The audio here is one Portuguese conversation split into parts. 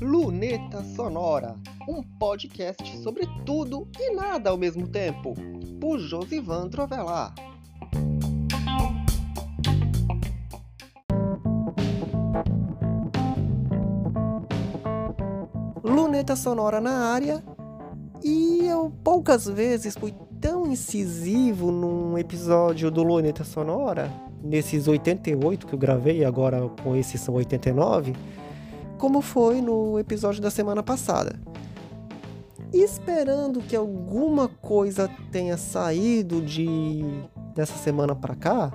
Luneta Sonora, um podcast sobre tudo e nada ao mesmo tempo, por Josivan Trovelar. Luneta Sonora na área e eu poucas vezes fui tão incisivo num episódio do Luneta Sonora, nesses 88 que eu gravei, agora com esses são 89, como foi no episódio da semana passada. Esperando que alguma coisa tenha saído de dessa semana para cá,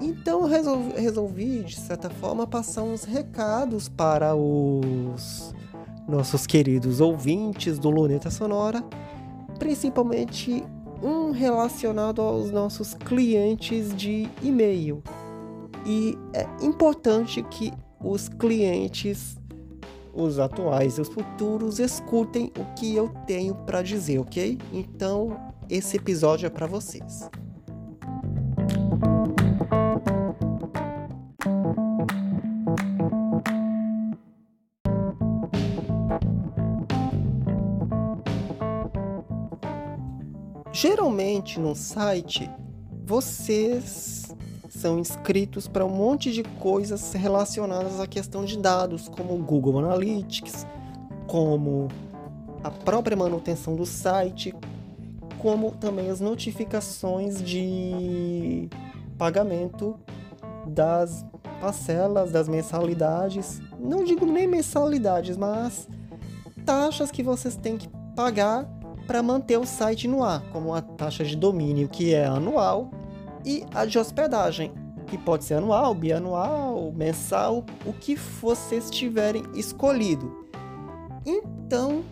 então eu resolvi, resolvi, de certa forma, passar uns recados para os nossos queridos ouvintes do Luneta Sonora, principalmente um relacionado aos nossos clientes de e-mail. E é importante que os clientes, os atuais e os futuros, escutem o que eu tenho para dizer, ok? Então, esse episódio é para vocês. No site vocês são inscritos para um monte de coisas relacionadas à questão de dados, como Google Analytics, como a própria manutenção do site, como também as notificações de pagamento das parcelas, das mensalidades. Não digo nem mensalidades, mas taxas que vocês têm que pagar para manter o site no ar, como a taxa de domínio, que é anual, e a de hospedagem, que pode ser anual, bianual, mensal, o que vocês tiverem escolhido. Então,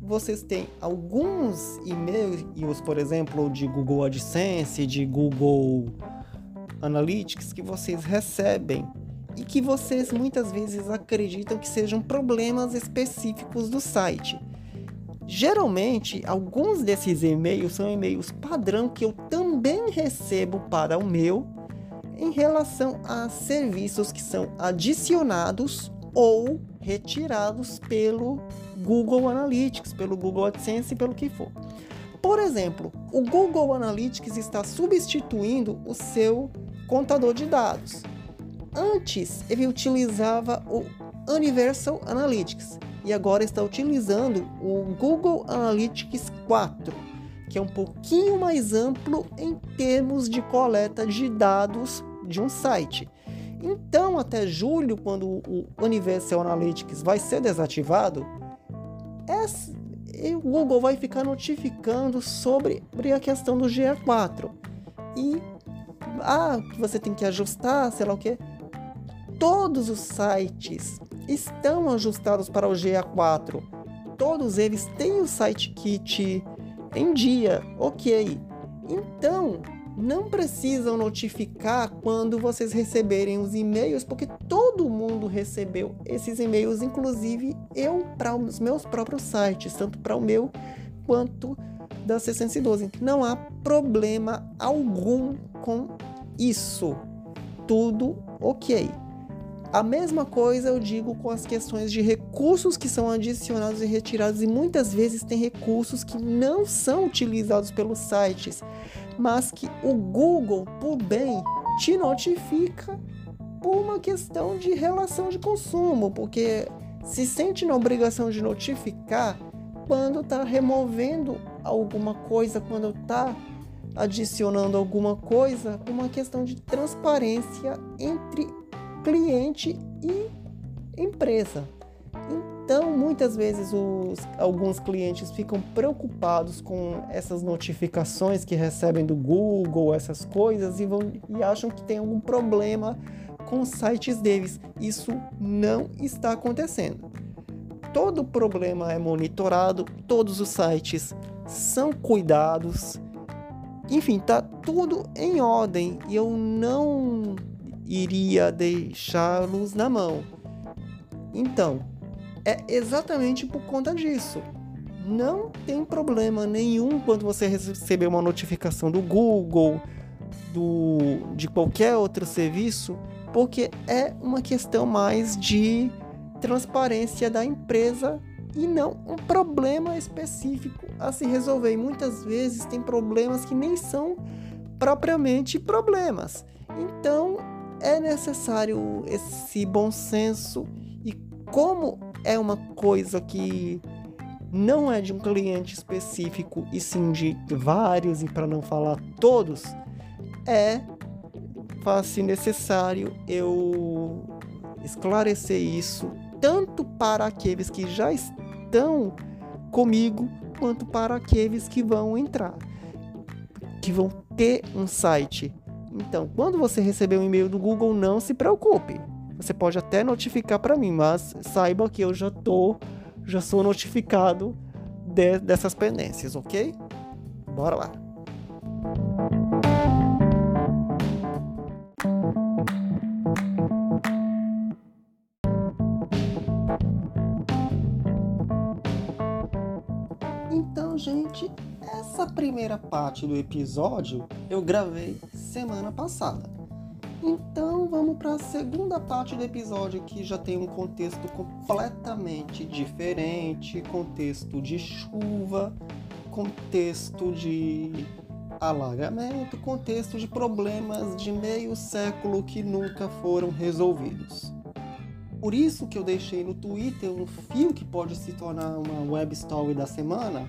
vocês têm alguns e-mails, por exemplo, de Google AdSense, de Google Analytics, que vocês recebem e que vocês muitas vezes acreditam que sejam problemas específicos do site. Geralmente, alguns desses e-mails são e-mails padrão que eu também recebo para o meu em relação a serviços que são adicionados ou retirados pelo Google Analytics, pelo Google AdSense, pelo que for. Por exemplo, o Google Analytics está substituindo o seu contador de dados. Antes, ele utilizava o Universal Analytics, e agora está utilizando o Google Analytics 4, que é um pouquinho mais amplo em termos de coleta de dados de um site. Então, até julho, quando o Universal Analytics vai ser desativado, o Google vai ficar notificando sobre a questão do GA4. E ah, você tem que ajustar, sei lá o que. Todos os sites estão ajustados para o GA4. Todos eles têm o site kit em dia, ok. Então, não precisam notificar quando vocês receberem os e-mails, porque todo mundo recebeu esses e-mails, inclusive eu para os meus próprios sites, tanto para o meu quanto da 612. Não há problema algum com isso. Tudo ok. A mesma coisa eu digo com as questões de recursos que são adicionados e retirados, e muitas vezes tem recursos que não são utilizados pelos sites, mas que o Google, por bem, te notifica por uma questão de relação de consumo, porque se sente na obrigação de notificar quando está removendo alguma coisa, quando está adicionando alguma coisa, uma questão de transparência entre cliente e empresa. Então, muitas vezes os, alguns clientes ficam preocupados com essas notificações que recebem do Google, essas coisas, e, vão, e acham que tem algum problema com os sites deles. Isso não está acontecendo. Todo problema é monitorado, todos os sites são cuidados. Enfim, tá tudo em ordem e eu não iria deixá-los na mão. Então, é exatamente por conta disso. Não tem problema nenhum quando você receber uma notificação do Google, do, de qualquer outro serviço, porque é uma questão mais de transparência da empresa e não um problema específico a se resolver. E muitas vezes tem problemas que nem são propriamente problemas. Então é necessário esse bom senso e como é uma coisa que não é de um cliente específico e sim de vários e para não falar todos, é fácil necessário eu esclarecer isso tanto para aqueles que já estão comigo quanto para aqueles que vão entrar, que vão ter um site. Então, quando você receber um e-mail do Google, não se preocupe. Você pode até notificar para mim, mas saiba que eu já tô, já sou notificado de, dessas pendências, ok? Bora lá. Então, gente, essa primeira parte do episódio eu gravei semana passada. Então vamos para a segunda parte do episódio que já tem um contexto completamente diferente, contexto de chuva, contexto de alagamento, contexto de problemas de meio século que nunca foram resolvidos. Por isso que eu deixei no Twitter um fio que pode se tornar uma web story da semana,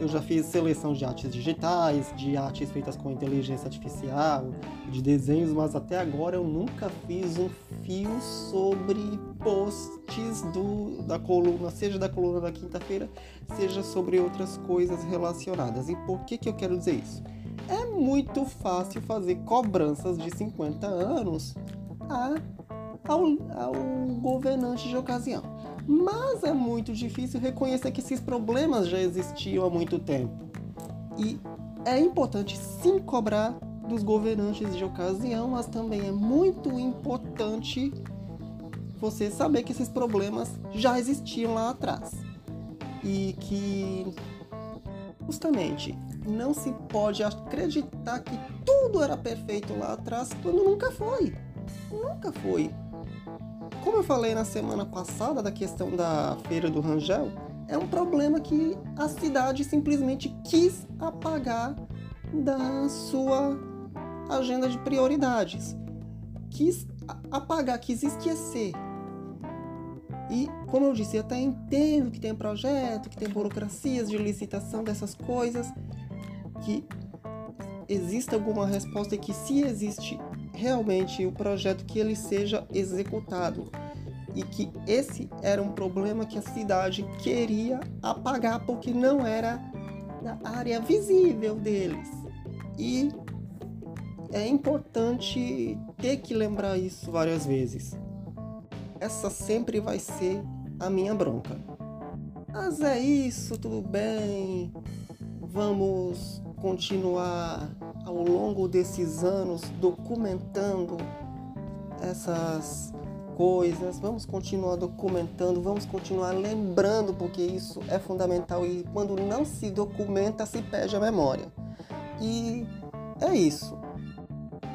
eu já fiz seleção de artes digitais, de artes feitas com inteligência artificial, de desenhos, mas até agora eu nunca fiz um fio sobre posts do, da coluna, seja da coluna da quinta-feira, seja sobre outras coisas relacionadas. E por que, que eu quero dizer isso? É muito fácil fazer cobranças de 50 anos a, ao, ao governante de ocasião mas é muito difícil reconhecer que esses problemas já existiam há muito tempo. E é importante sim cobrar dos governantes de ocasião, mas também é muito importante você saber que esses problemas já existiam lá atrás. E que justamente não se pode acreditar que tudo era perfeito lá atrás quando nunca foi. Nunca foi. Como eu falei na semana passada da questão da Feira do Rangel, é um problema que a cidade simplesmente quis apagar da sua agenda de prioridades. Quis apagar, quis esquecer. E, como eu disse, eu até entendo que tem projeto, que tem burocracias de licitação dessas coisas, que exista alguma resposta e que se existe realmente o projeto que ele seja executado e que esse era um problema que a cidade queria apagar porque não era na área visível deles. E é importante ter que lembrar isso várias vezes. Essa sempre vai ser a minha bronca. Mas é isso, tudo bem. Vamos continuar ao longo desses anos documentando essas coisas, vamos continuar documentando, vamos continuar lembrando, porque isso é fundamental e quando não se documenta se perde a memória. E é isso.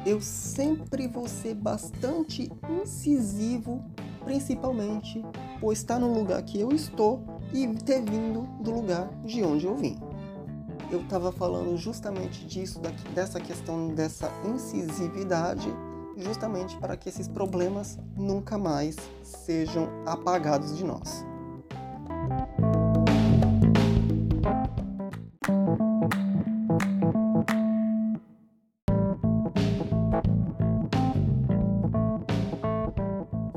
Eu sempre vou ser bastante incisivo, principalmente por estar no lugar que eu estou e ter vindo do lugar de onde eu vim eu estava falando justamente disso, dessa questão dessa incisividade, justamente para que esses problemas nunca mais sejam apagados de nós.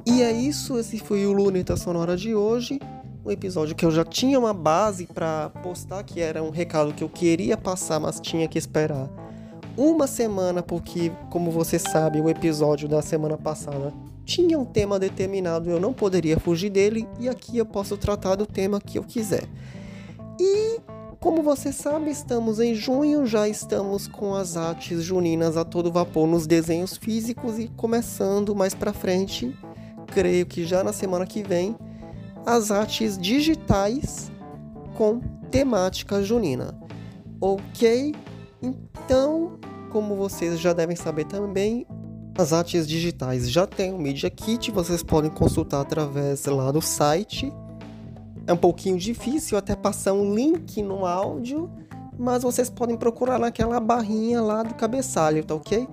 E é isso, esse foi o Luneta Sonora de hoje um episódio que eu já tinha uma base para postar, que era um recado que eu queria passar, mas tinha que esperar uma semana, porque, como você sabe, o episódio da semana passada tinha um tema determinado, eu não poderia fugir dele, e aqui eu posso tratar do tema que eu quiser. E, como você sabe, estamos em junho, já estamos com as artes juninas a todo vapor nos desenhos físicos e começando mais para frente, creio que já na semana que vem as artes digitais com temática junina. Ok? Então, como vocês já devem saber também, As artes digitais já tem o Media Kit, vocês podem consultar através lá do site. É um pouquinho difícil até passar um link no áudio, mas vocês podem procurar naquela barrinha lá do cabeçalho, tá ok?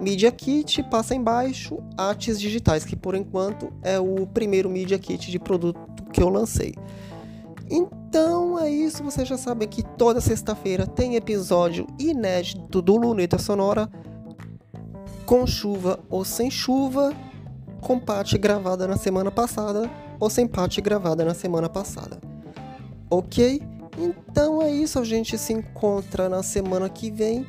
Media Kit, passa embaixo, artes digitais, que por enquanto é o primeiro Media Kit de produto que eu lancei. Então é isso, vocês já sabem que toda sexta-feira tem episódio inédito do Luneta Sonora com chuva ou sem chuva, com parte gravada na semana passada ou sem parte gravada na semana passada. Ok? Então é isso, a gente se encontra na semana que vem.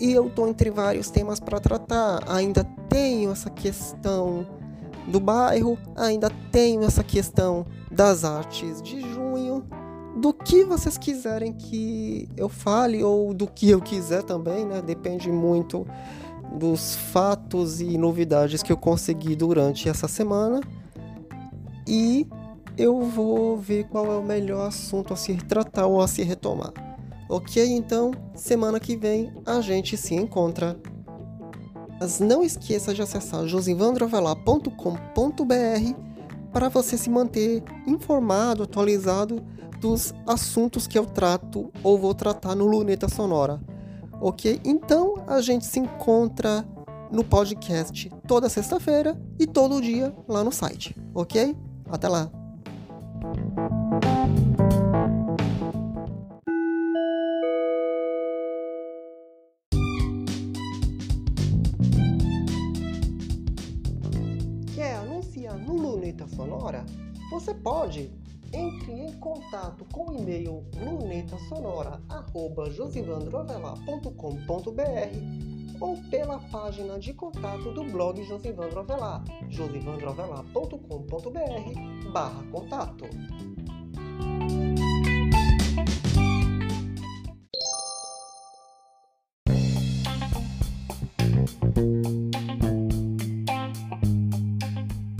E eu tô entre vários temas para tratar. Ainda tenho essa questão do bairro, ainda tenho essa questão das artes de junho, do que vocês quiserem que eu fale ou do que eu quiser também, né? Depende muito dos fatos e novidades que eu consegui durante essa semana e eu vou ver qual é o melhor assunto a se tratar ou a se retomar. Ok? Então, semana que vem a gente se encontra. Mas não esqueça de acessar josivandrovelar.com.br para você se manter informado, atualizado dos assuntos que eu trato ou vou tratar no Luneta Sonora ok? Então a gente se encontra no podcast toda sexta-feira e todo dia lá no site, ok? Até lá! Luneta Sonora? Você pode! Entre em contato com o e-mail lunetasonora.josivandroavelar.com.br ou pela página de contato do blog Josivandro Avelar, josivandroavelar.com.br barra contato.